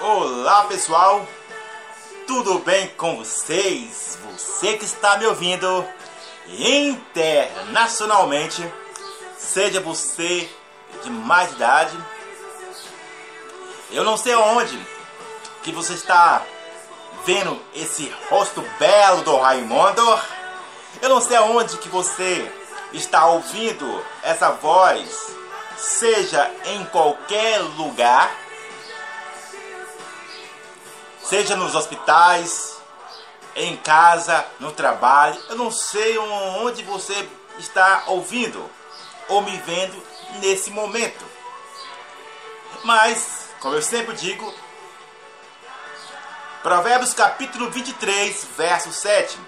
Olá pessoal, tudo bem com vocês? Você que está me ouvindo internacionalmente, seja você de mais idade, eu não sei onde que você está vendo esse rosto belo do Raimundo, eu não sei aonde que você está ouvindo essa voz, seja em qualquer lugar seja nos hospitais, em casa, no trabalho. Eu não sei onde você está ouvindo ou me vendo nesse momento. Mas, como eu sempre digo, Provérbios capítulo 23, verso 7,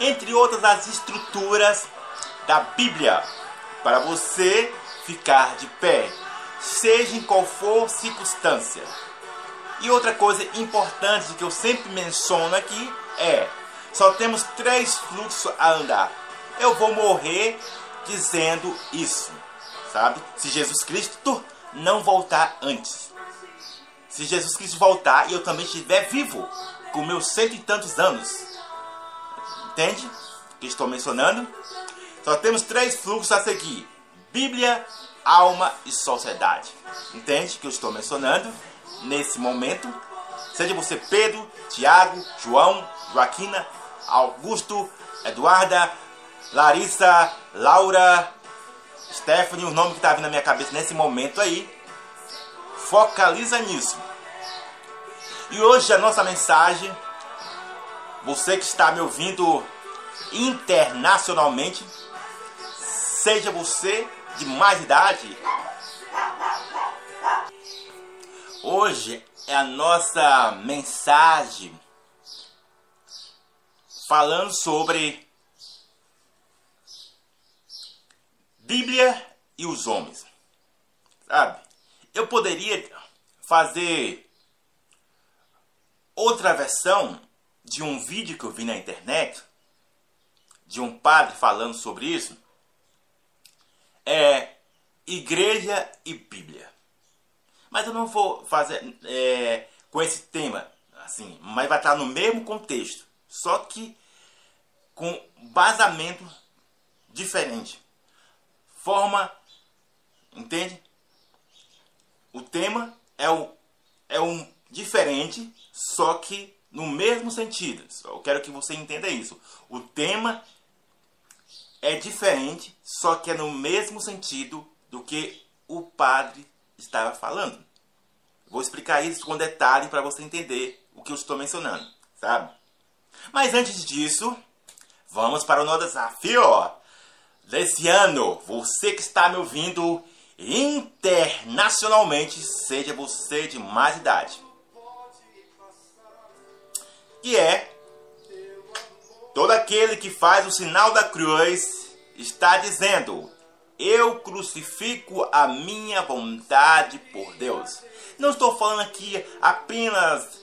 entre outras as estruturas da Bíblia, para você ficar de pé, seja em qual for circunstância. E outra coisa importante que eu sempre menciono aqui é: só temos três fluxos a andar. Eu vou morrer dizendo isso, sabe? Se Jesus Cristo não voltar antes. Se Jesus Cristo voltar e eu também estiver vivo, com meus cento e tantos anos. Entende? Que estou mencionando? Só temos três fluxos a seguir: Bíblia, alma e sociedade. Entende que eu estou mencionando? Nesse momento. Seja você Pedro, Tiago, João, Joaquina, Augusto, Eduarda, Larissa, Laura, Stephanie, o nome que está vindo na minha cabeça nesse momento aí. Focaliza nisso. E hoje a nossa mensagem, você que está me ouvindo internacionalmente, seja você de mais idade, Hoje é a nossa mensagem falando sobre Bíblia e os homens. Sabe? Eu poderia fazer outra versão de um vídeo que eu vi na internet de um padre falando sobre isso. É Igreja e Bíblia. Mas eu não vou fazer é, com esse tema, assim, mas vai estar no mesmo contexto, só que com basamento diferente. Forma, entende? O tema é, o, é um diferente, só que no mesmo sentido. Eu quero que você entenda isso. O tema é diferente, só que é no mesmo sentido do que o padre estava falando. Vou explicar isso com detalhe para você entender o que eu estou mencionando, sabe? Mas antes disso, vamos para o nosso desafio desse ano. Você que está me ouvindo internacionalmente, seja você de mais idade. Que é todo aquele que faz o sinal da cruz está dizendo: Eu crucifico a minha vontade por Deus. Não estou falando aqui apenas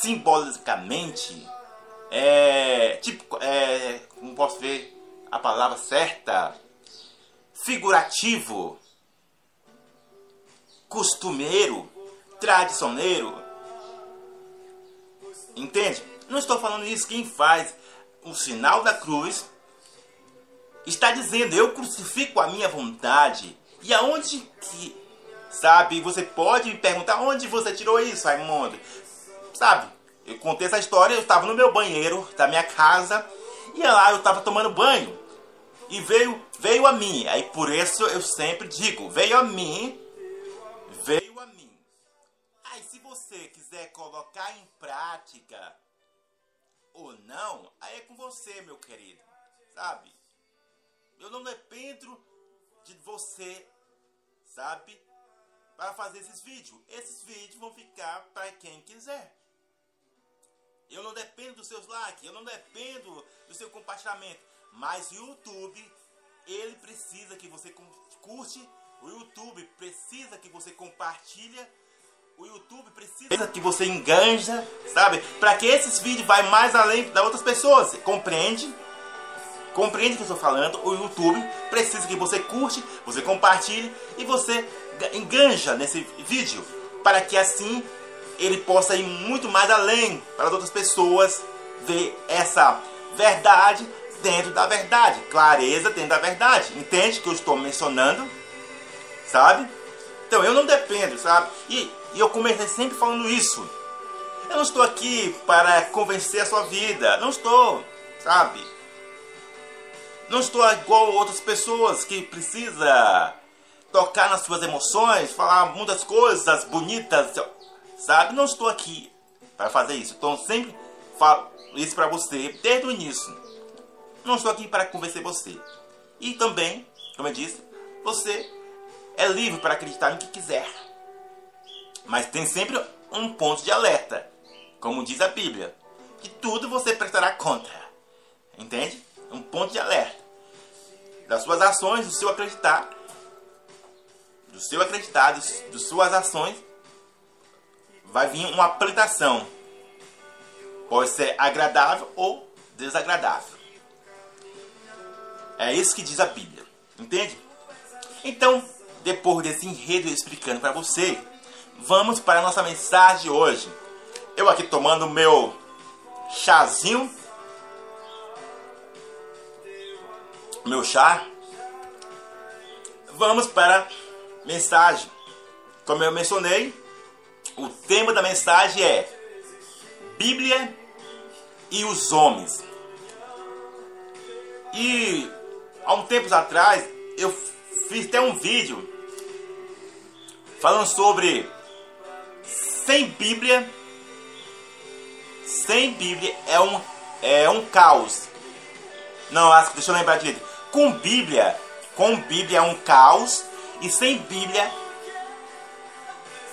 simbolicamente, é, tipo, é, como posso ver a palavra certa, figurativo, costumeiro, tradicioneiro. Entende? Não estou falando isso. Quem faz o sinal da cruz está dizendo: Eu crucifico a minha vontade. E aonde que Sabe? Você pode me perguntar onde você tirou isso, Raimundo. Sabe? Eu contei essa história, eu estava no meu banheiro da minha casa e lá eu estava tomando banho. E veio, veio a mim. Aí por isso eu sempre digo, veio a mim, veio a mim. Aí se você quiser colocar em prática ou não, aí é com você, meu querido. Sabe? Eu não dependo de você, sabe? Para fazer esses vídeos. Esses vídeos vão ficar para quem quiser. Eu não dependo dos seus likes, eu não dependo do seu compartilhamento. Mas o YouTube, ele precisa que você curte, o YouTube precisa que você compartilha, o YouTube precisa que você enganja, sabe? Para que esses vídeos vá mais além das outras pessoas, compreende? Compreende o que eu estou falando? O YouTube precisa que você curte, você compartilhe e você enganja nesse vídeo para que assim ele possa ir muito mais além para as outras pessoas ver essa verdade dentro da verdade, clareza dentro da verdade. Entende que eu estou mencionando? Sabe? Então eu não dependo, sabe? E, e eu comecei sempre falando isso. Eu não estou aqui para convencer a sua vida, não estou, sabe? Não estou igual outras pessoas que precisa tocar nas suas emoções, falar muitas coisas bonitas, sabe? Não estou aqui para fazer isso. Então sempre falo isso para você desde o início. Não estou aqui para convencer você. E também, como eu disse, você é livre para acreditar no que quiser. Mas tem sempre um ponto de alerta, como diz a Bíblia. De tudo você prestará conta. Entende? Um ponto de alerta. Das suas ações, do seu acreditar. Do seu acreditar, das suas ações, vai vir uma aplicação. Pode ser agradável ou desagradável. É isso que diz a Bíblia. Entende? Então, depois desse enredo explicando para você, vamos para a nossa mensagem de hoje. Eu aqui tomando meu chazinho. Meu chá. Vamos para mensagem. Como eu mencionei, o tema da mensagem é Bíblia e os homens. E há um tempos atrás eu fiz até um vídeo falando sobre sem Bíblia sem Bíblia é um é um caos. Não, acho, deixa eu lembrar direito. Com Bíblia, com Bíblia é um caos e sem Bíblia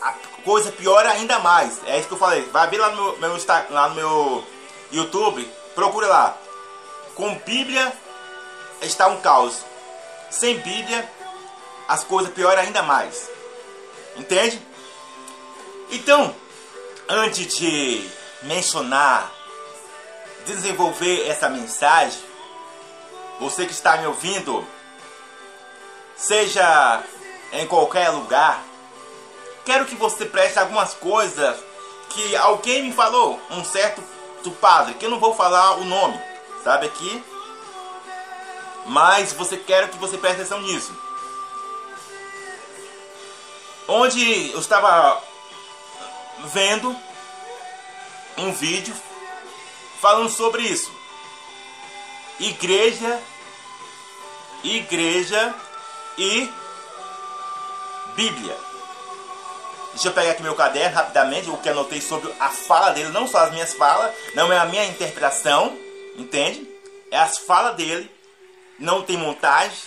a coisa piora ainda mais. É isso que eu falei. Vai ver lá no meu, lá no meu YouTube, procure lá. Com Bíblia está um caos. Sem Bíblia, as coisas pioram ainda mais. Entende? Então, antes de mencionar, desenvolver essa mensagem, você que está me ouvindo, seja em qualquer lugar, quero que você preste algumas coisas que alguém me falou, um certo padre, que eu não vou falar o nome, sabe aqui? Mas você quer que você preste atenção nisso. Onde eu estava vendo um vídeo falando sobre isso. Igreja, igreja e Bíblia. Deixa eu pegar aqui meu caderno rapidamente, o que anotei sobre a fala dele, não só as minhas falas, não é a minha interpretação, entende? É as falas dele não tem montagem,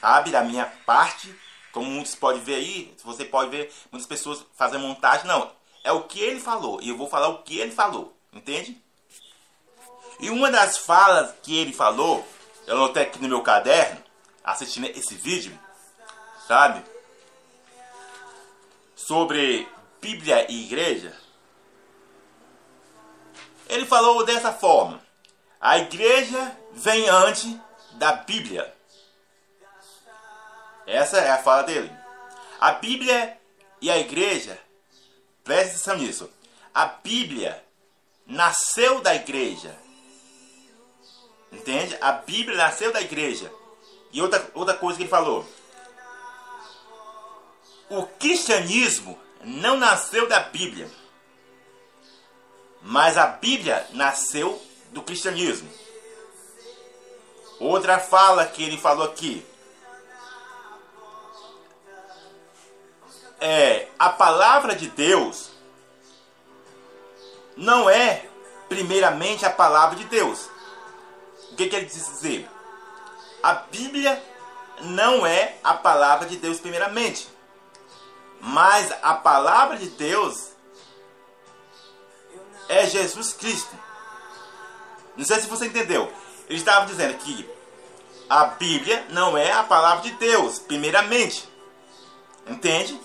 sabe, da minha parte, como muitos podem ver aí, você pode ver muitas pessoas fazendo montagem, não, é o que ele falou, e eu vou falar o que ele falou, entende? E uma das falas que ele falou, eu anotei aqui no meu caderno, assistindo esse vídeo, sabe, sobre Bíblia e igreja, ele falou dessa forma, a igreja vem antes da Bíblia. Essa é a fala dele. A Bíblia e a igreja, preste atenção nisso. A Bíblia nasceu da igreja. Entende? A Bíblia nasceu da igreja. E outra, outra coisa que ele falou. O cristianismo não nasceu da Bíblia. Mas a Bíblia nasceu do cristianismo. Outra fala que ele falou aqui. É, a palavra de Deus não é primeiramente a palavra de Deus. O que, que ele quis dizer? A Bíblia não é a palavra de Deus primeiramente. Mas a palavra de Deus é Jesus Cristo. Não sei se você entendeu. Ele estava dizendo que a Bíblia não é a palavra de Deus, primeiramente. Entende?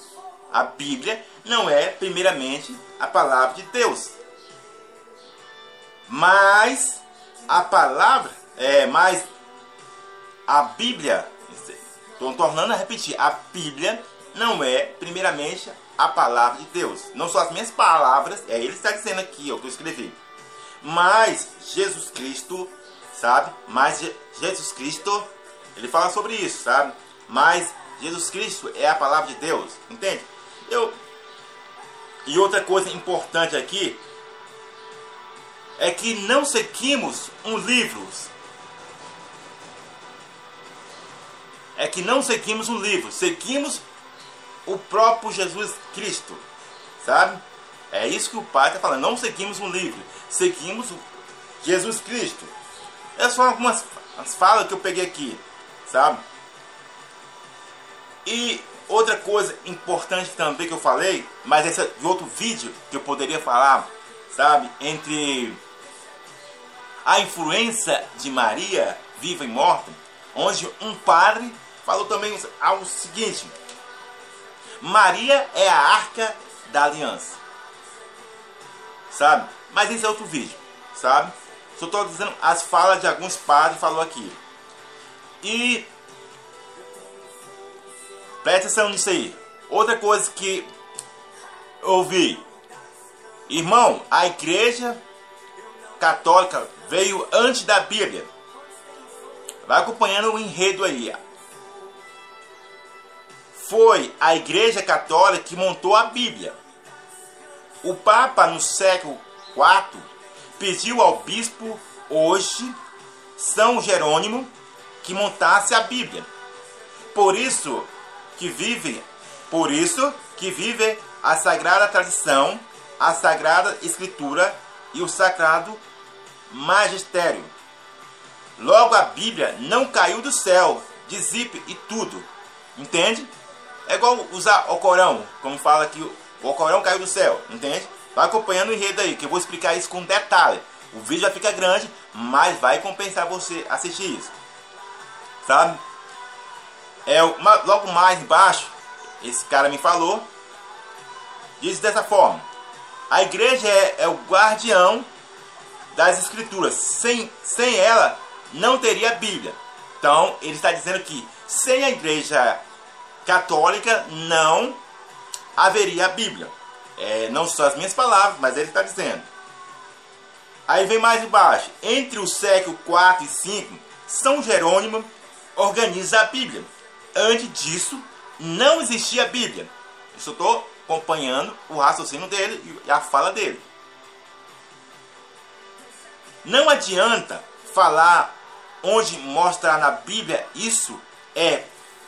A Bíblia não é, primeiramente, a palavra de Deus. Mas a palavra, é, mas a Bíblia, estou tornando a repetir, a Bíblia não é, primeiramente, a palavra de Deus. Não são as minhas palavras, é ele que está dizendo aqui, o que eu escrevi. Mas Jesus Cristo, sabe? Mas Jesus Cristo, ele fala sobre isso, sabe? Mas Jesus Cristo é a palavra de Deus, entende? Eu e outra coisa importante aqui é que não seguimos um livro. É que não seguimos um livro, seguimos o próprio Jesus Cristo, sabe? É isso que o Pai está falando. Não seguimos um livro, seguimos Jesus Cristo. Essas são algumas falas que eu peguei aqui, sabe? E outra coisa importante também que eu falei, mas esse é de outro vídeo que eu poderia falar, sabe? Entre a influência de Maria, viva e morta, onde um padre falou também algo seguinte: Maria é a arca da aliança, sabe? Mas esse é outro vídeo, sabe? Só estou dizendo as falas de alguns padres falou aqui. E Presta atenção nisso aí. Outra coisa que ouvi. Irmão, a igreja católica veio antes da Bíblia. Vai acompanhando o enredo aí. Foi a igreja católica que montou a Bíblia. O Papa, no século IV, pediu ao bispo hoje, São Jerônimo, que montasse a Bíblia. Por isso, que vive, por isso que vive a sagrada tradição, a sagrada escritura e o sagrado magistério. Logo a Bíblia não caiu do céu, de zip e tudo. Entende? É igual usar o Corão, como fala que o Corão caiu do céu, entende? Vai acompanhando o enredo aí, que eu vou explicar isso com detalhe. O vídeo já fica grande, mas vai compensar você assistir isso. Sabe? É, logo mais embaixo, esse cara me falou, diz dessa forma: a igreja é, é o guardião das escrituras. Sem, sem ela, não teria Bíblia. Então, ele está dizendo que sem a igreja católica, não haveria Bíblia. É, não são as minhas palavras, mas ele está dizendo. Aí vem mais embaixo. Entre o século 4 e 5, São Jerônimo organiza a Bíblia antes disso, não existia Bíblia. Eu só estou acompanhando o raciocínio dele e a fala dele. Não adianta falar onde mostrar na Bíblia isso é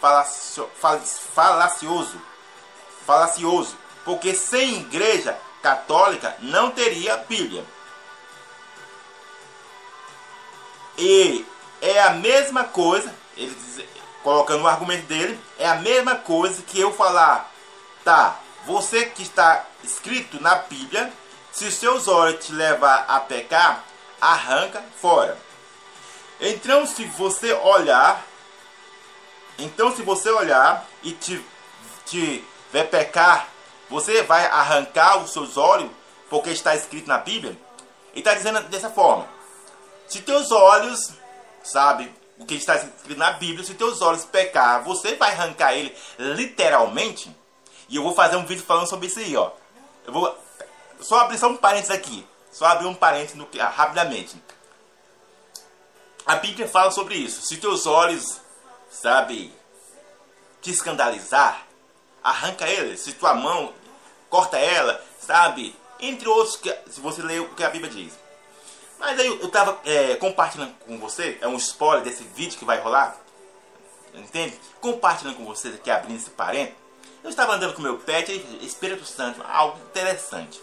falacio, falacioso, falacioso, porque sem igreja católica não teria Bíblia. E é a mesma coisa, ele diz, colocando o argumento dele, é a mesma coisa que eu falar, tá, você que está escrito na Bíblia, se os seus olhos te levar a pecar, arranca fora. Então se você olhar, então se você olhar e te, te ver pecar, você vai arrancar os seus olhos, porque está escrito na Bíblia. E está dizendo dessa forma: se teus olhos, sabe, o que está escrito na Bíblia, se teus olhos pecar, você vai arrancar ele literalmente. E eu vou fazer um vídeo falando sobre isso aí, ó. Eu vou só abrir só um parênteses aqui. Só abrir um parênteses no, rapidamente. A Bíblia fala sobre isso. Se teus olhos, sabe, te escandalizar, arranca ele. Se tua mão corta ela, sabe? Entre outros, se você ler o que a Bíblia diz. Mas aí eu estava é, compartilhando com você, é um spoiler desse vídeo que vai rolar, entende? Compartilhando com vocês aqui, abrindo esse parente. Eu estava andando com meu pet, Espírito Santo, algo interessante.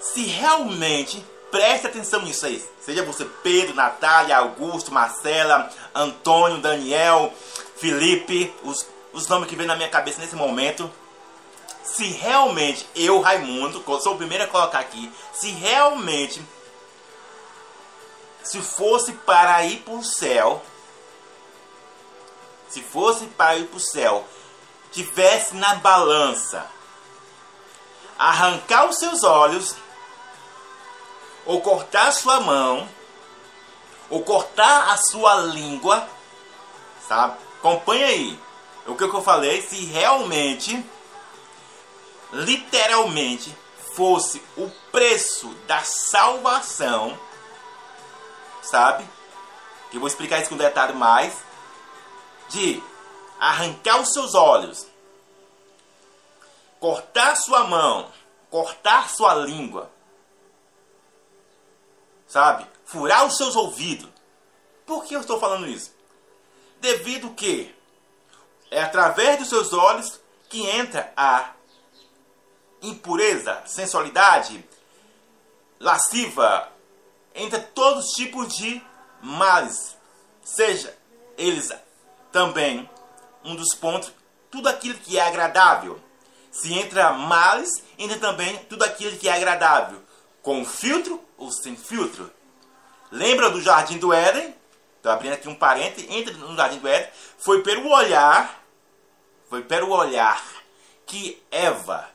Se realmente, preste atenção nisso aí, seja você Pedro, Natália, Augusto, Marcela, Antônio, Daniel, Felipe, os, os nomes que vem na minha cabeça nesse momento, se realmente eu, Raimundo, sou o primeiro a colocar aqui, se realmente se fosse para ir para o céu, se fosse para ir para o céu, tivesse na balança arrancar os seus olhos, ou cortar sua mão, ou cortar a sua língua, sabe? Acompanha aí. O que eu falei, se realmente, literalmente, fosse o preço da salvação, sabe? Que eu vou explicar isso com detalhe mais. De arrancar os seus olhos, cortar sua mão, cortar sua língua, sabe? Furar os seus ouvidos. Por que eu estou falando isso? Devido que é através dos seus olhos que entra a impureza, sensualidade, lasciva, entra todos os tipos de males, seja eles também um dos pontos, tudo aquilo que é agradável. Se entra males, entra também tudo aquilo que é agradável, com filtro ou sem filtro. Lembra do jardim do Éden? Estou abrindo aqui um parente, entra no jardim do Éden, foi pelo olhar, foi pelo olhar que Eva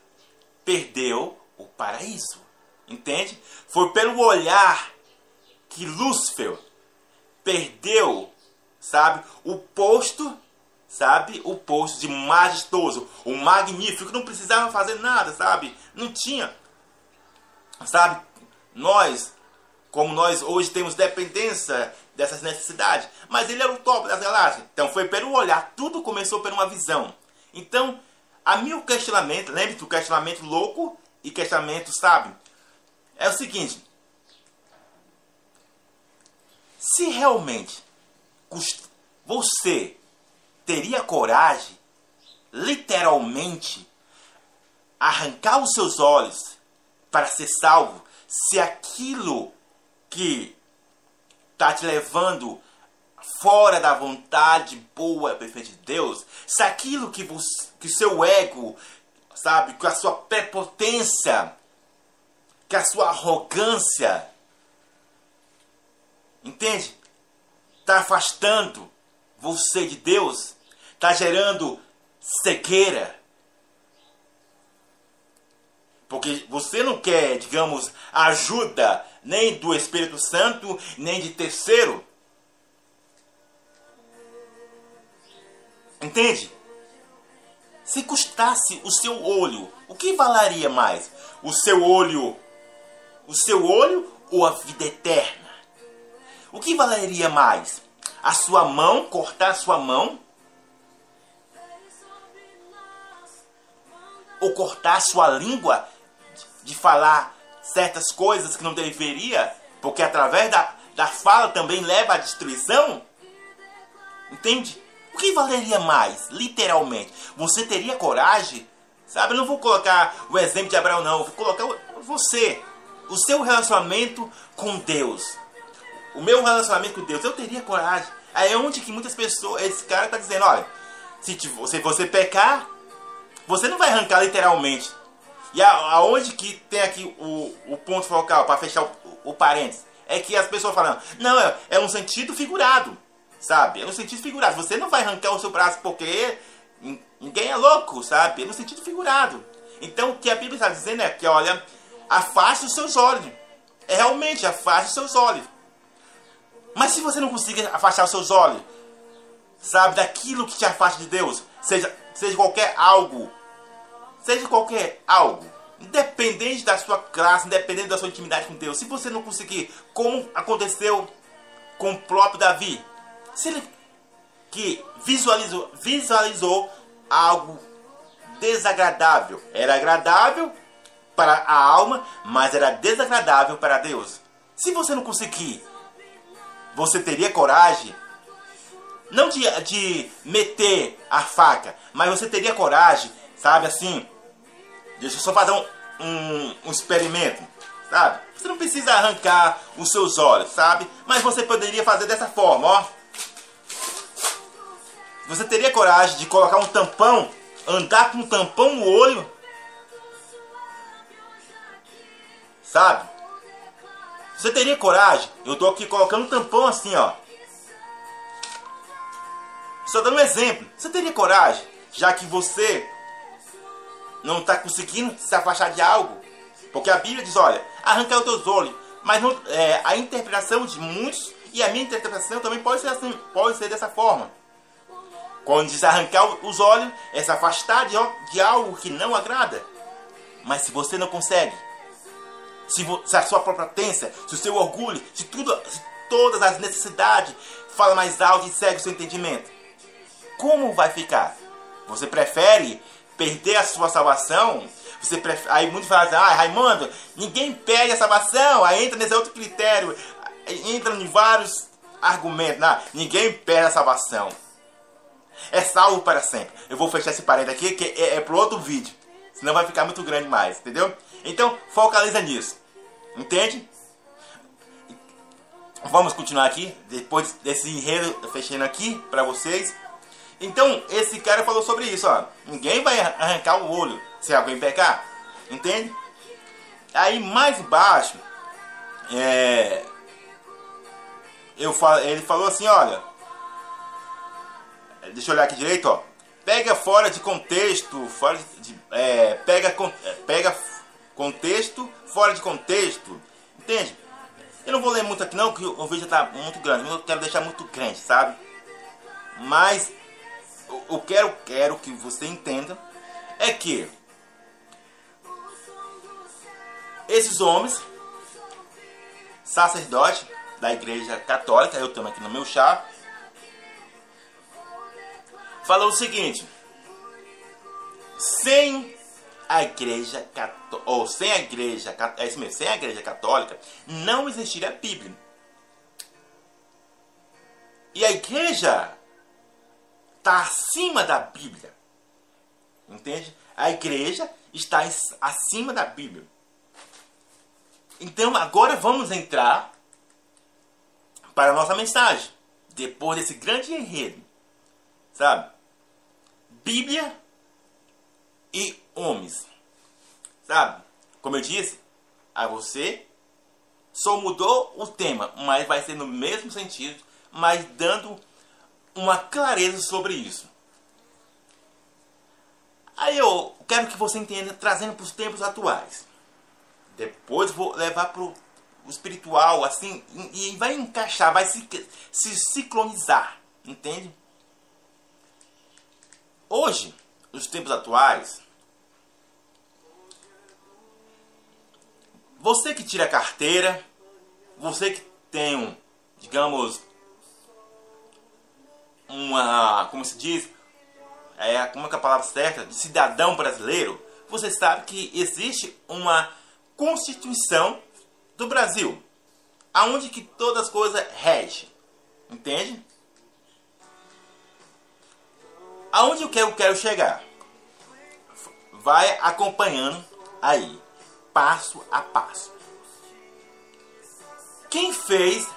perdeu o paraíso. Entende? Foi pelo olhar que Lúcifer perdeu, sabe, o posto, sabe, o posto de majestoso, o magnífico, não precisava fazer nada, sabe? Não tinha, sabe? Nós, como nós hoje temos dependência dessas necessidades, mas ele era o top das galáxias. Então foi pelo olhar, tudo começou por uma visão. Então, a meu questionamento, lembre do questionamento louco e questionamento sábio, é o seguinte: se realmente você teria coragem, literalmente, arrancar os seus olhos para ser salvo, se aquilo que está te levando fora da vontade boa perfeita de Deus, se aquilo que, você, que seu ego, sabe, com a sua prepotência, que a sua arrogância, entende? Está afastando você de Deus, está gerando cegueira. Porque você não quer, digamos, ajuda nem do Espírito Santo, nem de terceiro. Entende? Se custasse o seu olho, o que valeria mais? O seu olho, o seu olho ou a vida eterna? O que valeria mais? A sua mão, cortar a sua mão? Ou cortar a sua língua de falar certas coisas que não deveria? Porque através da, da fala também leva à destruição? Entende? O que valeria mais, literalmente? Você teria coragem? Sabe, eu não vou colocar o exemplo de Abraão, não. Eu vou colocar você. O seu relacionamento com Deus. O meu relacionamento com Deus. Eu teria coragem. Aí é onde que muitas pessoas... Esse cara está dizendo, olha... Se você, você pecar, você não vai arrancar literalmente. E aonde que tem aqui o, o ponto focal para fechar o, o parênteses? É que as pessoas falam, não, é, é um sentido figurado. Sabe? É no sentido figurado. Você não vai arrancar o seu braço porque ninguém é louco, sabe? É no sentido figurado. Então o que a Bíblia está dizendo é que, olha, afaste os seus olhos. É realmente, afaste os seus olhos. Mas se você não conseguir afastar os seus olhos, sabe, daquilo que te afasta de Deus, seja, seja qualquer algo, seja qualquer algo, independente da sua classe, independente da sua intimidade com Deus, se você não conseguir, como aconteceu com o próprio Davi, se ele que visualizou, visualizou algo desagradável, era agradável para a alma, mas era desagradável para Deus. Se você não conseguir, você teria coragem, não de, de meter a faca, mas você teria coragem, sabe assim? Deixa eu só fazer um, um, um experimento, sabe? Você não precisa arrancar os seus olhos, sabe? Mas você poderia fazer dessa forma, ó. Você teria coragem de colocar um tampão, andar com um tampão no olho? Sabe? Você teria coragem? Eu estou aqui colocando um tampão assim, ó. Só dando um exemplo. Você teria coragem, já que você não está conseguindo se afastar de algo? Porque a Bíblia diz, olha, arrancar os teus olhos. Mas não, é, a interpretação de muitos, e a minha interpretação também pode ser, assim, pode ser dessa forma. Quando diz arrancar os olhos, é se afastar de, de algo que não agrada. Mas se você não consegue, se, se a sua própria potência, se o seu orgulho, se, tudo, se todas as necessidades fala mais alto e segue o seu entendimento, como vai ficar? Você prefere perder a sua salvação? Você. Aí muitos falam assim, ah, Raimundo, ninguém perde a salvação. Aí entra nesse outro critério, entra em vários argumentos. Não, ninguém perde a salvação. É salvo para sempre. Eu vou fechar esse parênteses aqui, que é, é pro outro vídeo. Senão vai ficar muito grande mais, entendeu? Então, focaliza nisso. Entende? Vamos continuar aqui, depois desse enredo fechando aqui para vocês. Então, esse cara falou sobre isso, ó. Ninguém vai arrancar o olho se alguém pecar. Entende? Aí mais baixo, é, eu falo, ele falou assim, olha. Deixa eu olhar aqui direito, ó. Pega fora de contexto, fora de, é, pega, é, pega contexto fora de contexto. Entende? Eu não vou ler muito aqui não, que o vídeo está muito grande. Eu quero deixar muito grande, sabe? Mas eu quero, quero que você entenda é que esses homens, sacerdote da igreja católica, eu tenho aqui no meu chá, falou o seguinte: sem a igreja católica, ou sem a igreja, é isso mesmo, sem a igreja católica, não existiria a Bíblia. E a igreja está acima da Bíblia. Entende? A igreja está acima da Bíblia. Então agora vamos entrar para a nossa mensagem. Depois desse grande enredo. Sabe? Bíblia e homens. Sabe? Como eu disse a você, só mudou o tema, mas vai ser no mesmo sentido, mas dando uma clareza sobre isso. Aí eu quero que você entenda, trazendo para os tempos atuais. Depois vou levar para o espiritual, assim, e, vai encaixar, vai se, se sincronizar, entende? Hoje, nos tempos atuais, você que tira carteira, você que tem um, digamos, uma, como se diz, é, como é que é a palavra certa, de cidadão brasileiro, você sabe que existe uma Constituição do Brasil, aonde que todas as coisas regem, entende? Aonde eu eu quero chegar? Vai acompanhando aí, passo a passo. Quem fez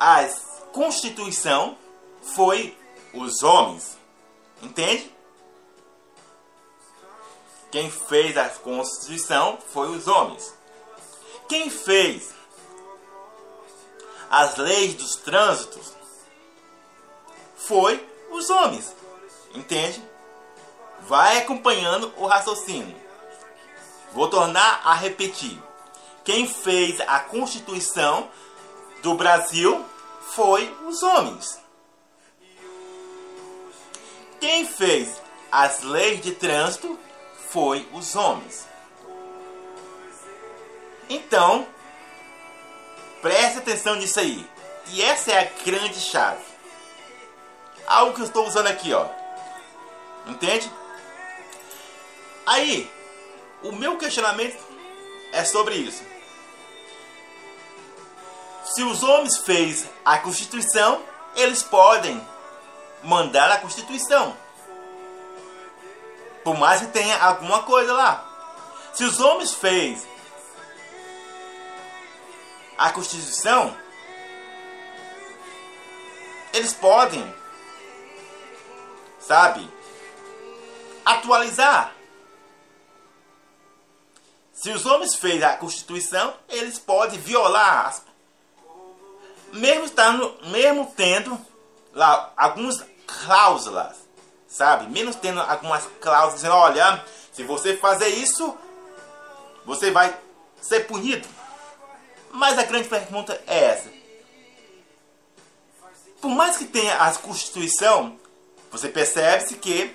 a Constituição foi os homens. Entende? Quem fez a Constituição foi os homens. Quem fez as leis dos trânsitos foi os homens. Entende? Vai acompanhando o raciocínio. Vou tornar a repetir. Quem fez a Constituição do Brasil foi os homens. Quem fez as leis de trânsito foi os homens. Então, preste atenção nisso aí. E essa é a grande chave. Algo que eu estou usando aqui, ó. Entende? Aí, o meu questionamento é sobre isso. Se os homens fez a Constituição, eles podem mandar a Constituição. Por mais que tenha alguma coisa lá. Se os homens fez a Constituição, eles podem, sabe, atualizar. Se os homens fez a Constituição, eles podem violar, mesmo estando, mesmo tendo lá alguns cláusulas, sabe? Menos tendo algumas cláusulas dizendo, olha, se você fazer isso, você vai ser punido. Mas a grande pergunta é essa. Por mais que tenha a Constituição, você percebe-se que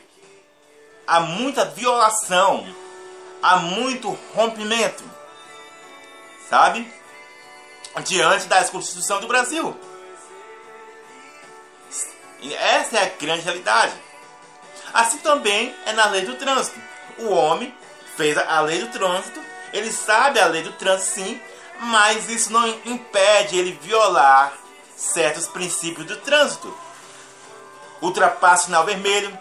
há muita violação, há muito rompimento, sabe? Diante da Constituição do Brasil. Essa é a grande realidade. Assim também é na lei do trânsito. O homem fez a lei do trânsito, ele sabe a lei do trânsito sim, mas isso não impede ele violar certos princípios do trânsito. Ultrapassa o sinal vermelho,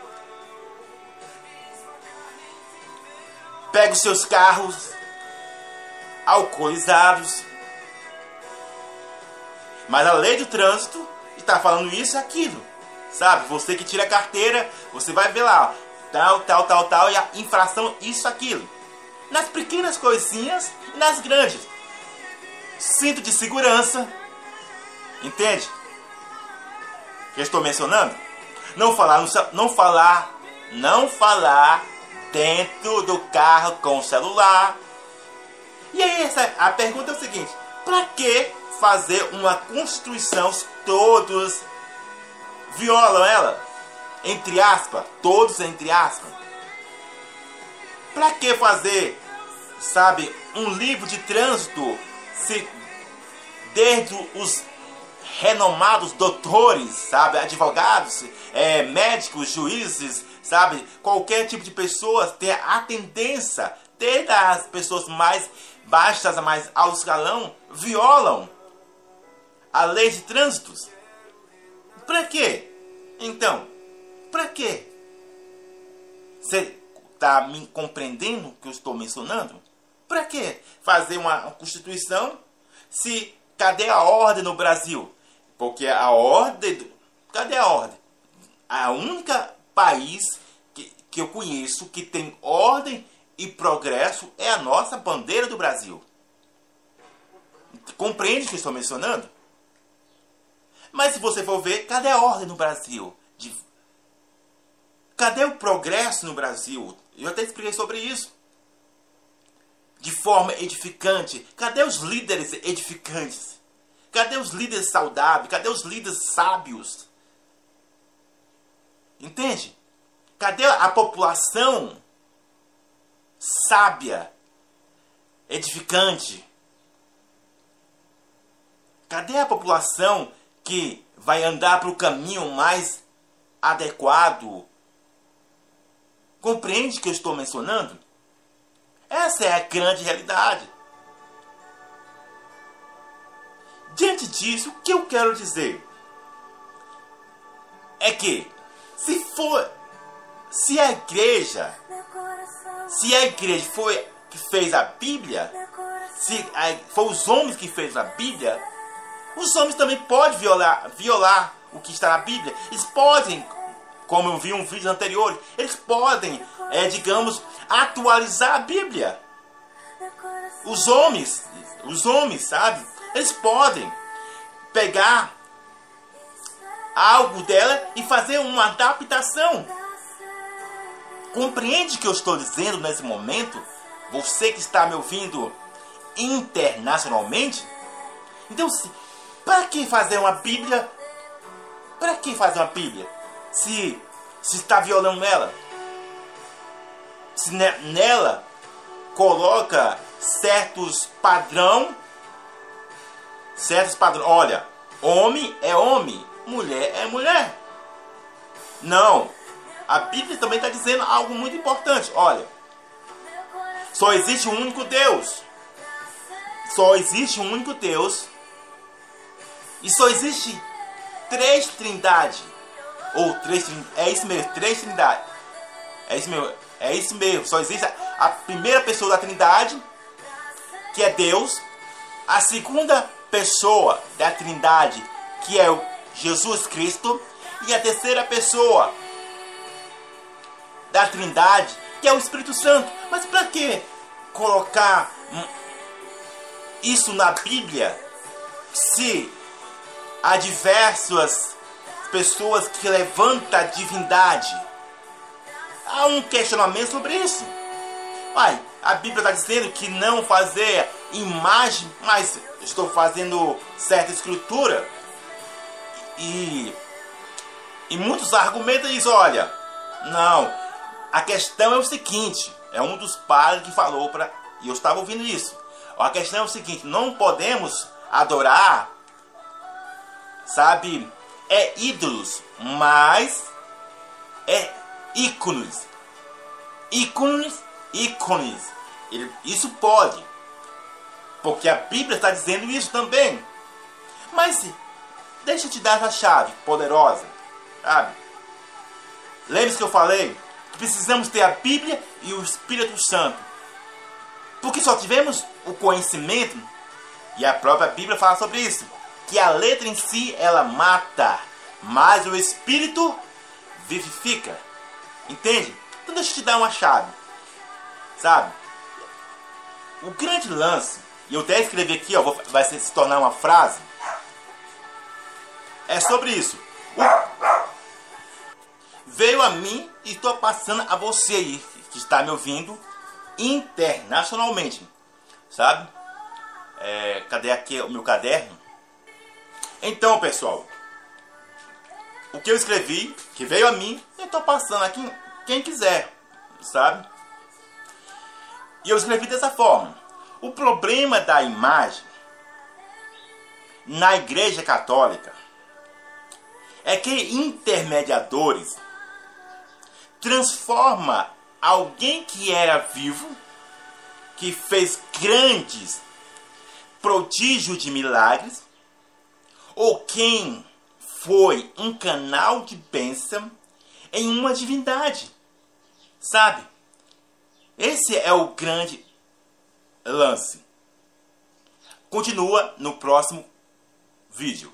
pega os seus carros alcoolizados. Mas a lei do trânsito está falando isso e aquilo. Sabe? Você que tira a carteira, você vai ver lá, tal, tal, tal, tal, e a infração, isso, aquilo. Nas pequenas coisinhas e nas grandes. Cinto de segurança. Entende? Que eu estou mencionando? Não falar, não falar, não falar dentro do carro com o celular. E aí essa, a pergunta é o seguinte: para que fazer uma constituição se todos violam ela? Entre aspas, todos entre aspas. Para que fazer, sabe, um livro de trânsito se desde os renomados doutores, sabe, advogados, é, médicos, juízes, sabe, qualquer tipo de pessoa tem a tendência, desde as pessoas mais baixas a mais alto escalão, violam a lei de trânsitos. Para quê? Então, para quê? Você está me compreendendo o que eu estou mencionando? Para que fazer uma constituição se cadê a ordem no Brasil? Porque a ordem, do, cadê a ordem? A única país que, que eu conheço que tem ordem e progresso é a nossa bandeira do Brasil. Compreende o que estou mencionando? Mas se você for ver, cadê a ordem no Brasil? De... Cadê o progresso no Brasil? Eu até expliquei sobre isso. De forma edificante. Cadê os líderes edificantes? Cadê os líderes saudáveis? Cadê os líderes sábios? Entende? Cadê a população sábia, edificante? Cadê a população que vai andar para o caminho mais adequado? Compreende o que eu estou mencionando? Essa é a grande realidade. Diante disso, o que eu quero dizer é que se for se a igreja se a igreja foi que fez a Bíblia, se a, foi os homens que fez a Bíblia, os homens também podem violar, violar o que está na Bíblia. Eles podem, como eu vi um vídeo anterior, eles podem, é, digamos, atualizar a Bíblia. Os homens, os homens, sabe? Eles podem pegar algo dela e fazer uma adaptação. Compreende o que eu estou dizendo nesse momento? Você que está me ouvindo internacionalmente? Então, para que fazer uma Bíblia? Para que fazer uma Bíblia? Se, se está violando ela? Se nela coloca certos padrão, certos padrões. Olha, homem é homem, mulher é mulher. Não, a Bíblia também está dizendo algo muito importante. Olha, só existe um único Deus. Só existe um único Deus e só existe três trindades. Ou três É isso mesmo, três trindades. É isso mesmo. É isso mesmo. Só existe a primeira pessoa da trindade, que é Deus. A segunda pessoa da trindade, que é Jesus Cristo. E a terceira pessoa da trindade, que é o Espírito Santo. Mas para que colocar isso na Bíblia se há diversas pessoas que levantam a divindade. Há um questionamento sobre isso. Pai, a Bíblia está dizendo que não fazer imagem, mas estou fazendo certa escritura. E E muitos argumentam isso, olha, não, a questão é o seguinte, é um dos padres que falou para, e eu estava ouvindo isso. A questão é o seguinte, não podemos adorar, sabe, é ídolos, mas é ícones. Ícones, ícones. Isso pode. Porque a Bíblia está dizendo isso também. Mas deixa eu te dar essa chave poderosa. Sabe? Lembre-se que eu falei que precisamos ter a Bíblia e o Espírito Santo. Porque só tivemos o conhecimento, e a própria Bíblia fala sobre isso, que a letra em si ela mata, mas o Espírito vivifica. Entende? Então deixa eu te dar uma chave. Sabe? O grande lance, e eu até escrevi aqui, ó, vai se tornar uma frase, é sobre isso. O... Veio a mim e estou passando a você aí, que está me ouvindo internacionalmente. Sabe? É, cadê aqui o meu caderno? Então, pessoal, o que eu escrevi, que veio a mim, eu estou passando aqui quem quiser, sabe? E eu escrevi dessa forma. O problema da imagem na Igreja Católica é que intermediadores transforma alguém que era vivo, que fez grandes prodígios de milagres, ou quem foi um canal de bênção em uma divindade. Sabe? Esse é o grande lance. Continua no próximo vídeo.